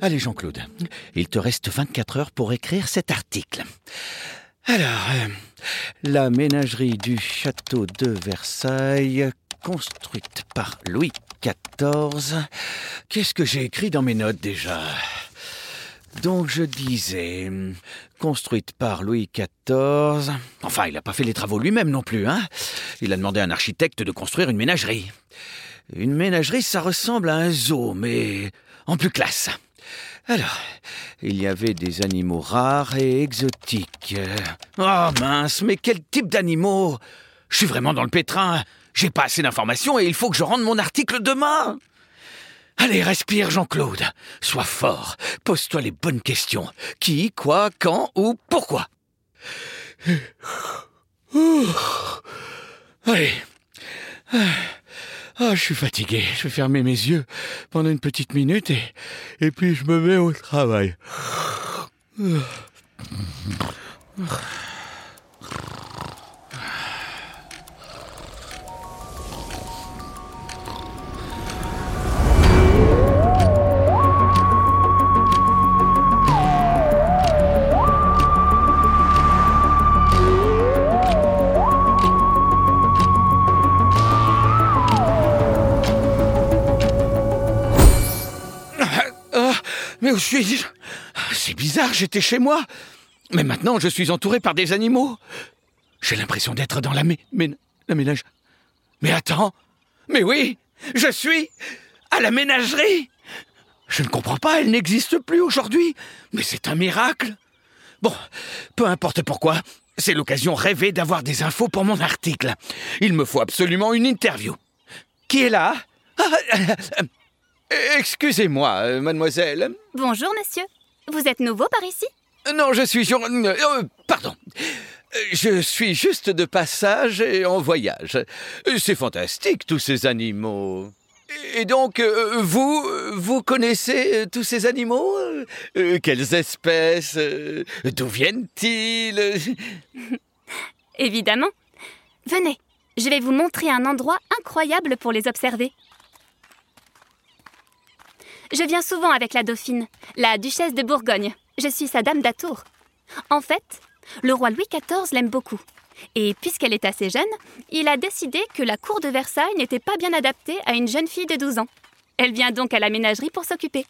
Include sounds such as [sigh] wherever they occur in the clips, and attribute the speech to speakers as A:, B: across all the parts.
A: Allez Jean-Claude, il te reste 24 heures pour écrire cet article. Alors, euh, la ménagerie du château de Versailles, construite par Louis XIV. Qu'est-ce que j'ai écrit dans mes notes déjà? Donc je disais, construite par Louis XIV. Enfin, il n'a pas fait les travaux lui-même non plus, hein. Il a demandé à un architecte de construire une ménagerie. Une ménagerie, ça ressemble à un zoo, mais en plus classe. Alors, il y avait des animaux rares et exotiques. Oh mince, mais quel type d'animaux? Je suis vraiment dans le pétrin. J'ai pas assez d'informations et il faut que je rende mon article demain. Allez, respire, Jean-Claude. Sois fort. Pose-toi les bonnes questions. Qui, quoi, quand, ou pourquoi. Allez. Ah, je suis fatigué. Je vais fermer mes yeux pendant une petite minute et, et puis je me mets au travail. Où suis-je? C'est bizarre, j'étais chez moi. Mais maintenant, je suis entouré par des animaux. J'ai l'impression d'être dans la, mé ménage. Mais attends Mais oui Je suis à la ménagerie Je ne comprends pas, elle n'existe plus aujourd'hui. Mais c'est un miracle. Bon, peu importe pourquoi, c'est l'occasion rêvée d'avoir des infos pour mon article. Il me faut absolument une interview. Qui est là? Ah, Excusez-moi, euh, mademoiselle.
B: Bonjour, monsieur. Vous êtes nouveau par ici?
A: Non, je suis... Euh, euh, pardon. Je suis juste de passage et en voyage. C'est fantastique, tous ces animaux. Et donc, vous, vous connaissez tous ces animaux? Quelles espèces? D'où viennent-ils? [laughs]
B: Évidemment. Venez, je vais vous montrer un endroit incroyable pour les observer. Je viens souvent avec la dauphine, la duchesse de Bourgogne. Je suis sa dame d'atour. En fait, le roi Louis XIV l'aime beaucoup. Et puisqu'elle est assez jeune, il a décidé que la cour de Versailles n'était pas bien adaptée à une jeune fille de 12 ans. Elle vient donc à la ménagerie pour s'occuper.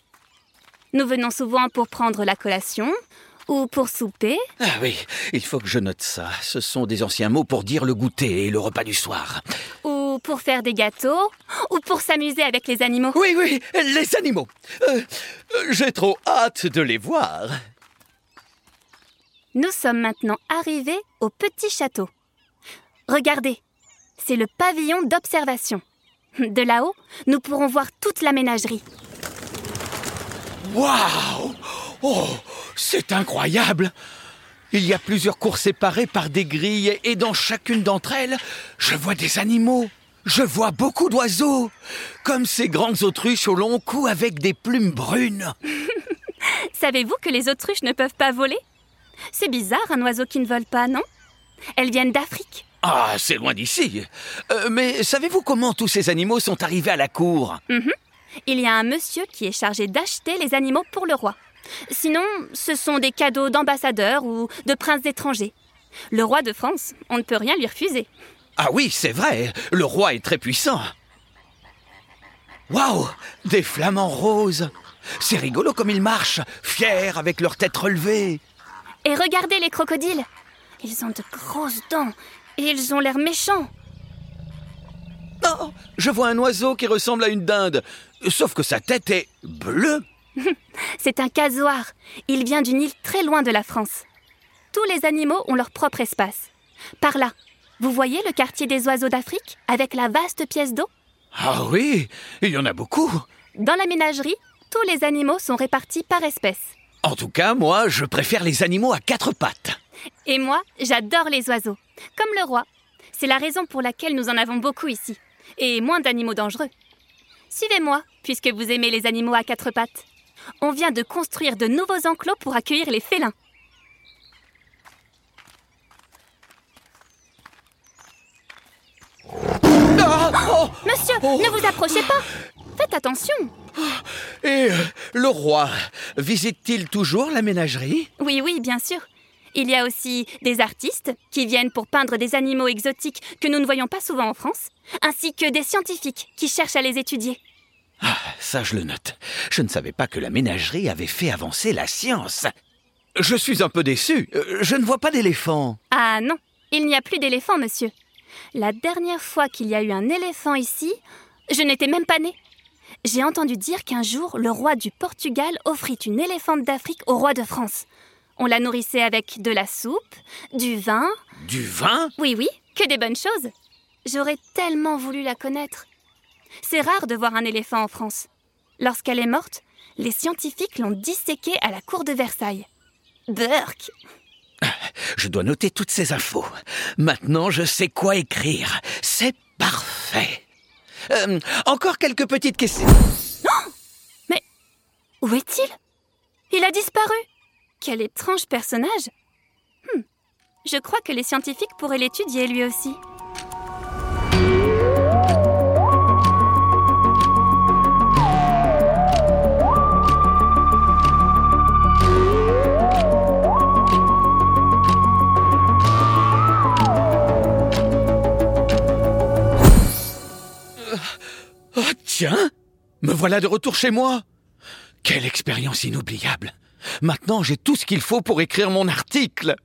B: Nous venons souvent pour prendre la collation, ou pour souper.
A: Ah oui, il faut que je note ça. Ce sont des anciens mots pour dire le goûter et le repas du soir.
B: Ou pour faire des gâteaux, ou pour s'amuser avec les animaux.
A: Oui, oui, les animaux. Euh, j'ai trop hâte de les voir.
B: Nous sommes maintenant arrivés au petit château. Regardez, c'est le pavillon d'observation. De là-haut, nous pourrons voir toute la ménagerie.
A: Waouh Oh, c'est incroyable Il y a plusieurs cours séparées par des grilles et dans chacune d'entre elles, je vois des animaux. Je vois beaucoup d'oiseaux, comme ces grandes autruches au long cou avec des plumes brunes. [laughs]
B: Savez-vous que les autruches ne peuvent pas voler? C'est bizarre, un oiseau qui ne vole pas, non? Elles viennent d'Afrique.
A: Ah, c'est loin d'ici. Euh, mais savez-vous comment tous ces animaux sont arrivés à la cour?
B: Mhm. Il y a un monsieur qui est chargé d'acheter les animaux pour le roi. Sinon, ce sont des cadeaux d'ambassadeurs ou de princes étrangers. Le roi de France, on ne peut rien lui refuser.
A: Ah oui, c'est vrai, le roi est très puissant. Waouh Des flamants roses C'est rigolo comme ils marchent, fiers avec leur tête relevée.
B: Et regardez les crocodiles Ils ont de grosses dents et ils ont l'air méchants.
A: Oh Je vois un oiseau qui ressemble à une dinde, sauf que sa tête est bleue. [laughs]
B: C'est un casoir. Il vient d'une île très loin de la France. Tous les animaux ont leur propre espace. Par là, vous voyez le quartier des oiseaux d'Afrique avec la vaste pièce d'eau?
A: Ah oui, il y en a beaucoup.
B: Dans la ménagerie, tous les animaux sont répartis par espèce.
A: En tout cas, moi, je préfère les animaux à quatre pattes.
B: Et moi, j'adore les oiseaux, comme le roi. C'est la raison pour laquelle nous en avons beaucoup ici, et moins d'animaux dangereux. Suivez-moi, puisque vous aimez les animaux à quatre pattes. On vient de construire de nouveaux enclos pour accueillir les félins. Oh, monsieur Ne vous approchez pas Faites attention
A: Et euh, le roi visite-t-il toujours la ménagerie?
B: Oui, oui, bien sûr. Il y a aussi des artistes qui viennent pour peindre des animaux exotiques que nous ne voyons pas souvent en France, ainsi que des scientifiques qui cherchent à les étudier.
A: Ah, ça je le note. Je ne savais pas que la ménagerie avait fait avancer la science. Je suis un peu déçu. Euh, Je ne vois pas d'éléphant.
B: Ah non, il n'y a plus d'éléphants, monsieur. La dernière fois qu'il y a eu un éléphant ici, je n'étais même pas née. J'ai entendu dire qu'un jour, le roi du Portugal offrit une éléphante d'Afrique au roi de France. On la nourrissait avec de la soupe, du vin.
A: Du vin?
B: Oui, oui, que des bonnes choses. J'aurais tellement voulu la connaître. C'est rare de voir un éléphant en France. Lorsqu'elle est morte, les scientifiques l'ont disséquée à la cour de Versailles. Burk
A: Je dois noter toutes ces infos. Maintenant, je sais quoi écrire. C'est parfait. Euh, encore quelques petites questions.
B: Mais où est-il? Il a disparu. Quel étrange personnage. Hmm. Je crois que les scientifiques pourraient l'étudier lui aussi.
A: Voilà de retour chez moi. Quelle expérience inoubliable. Maintenant, j'ai tout ce qu'il faut pour écrire mon article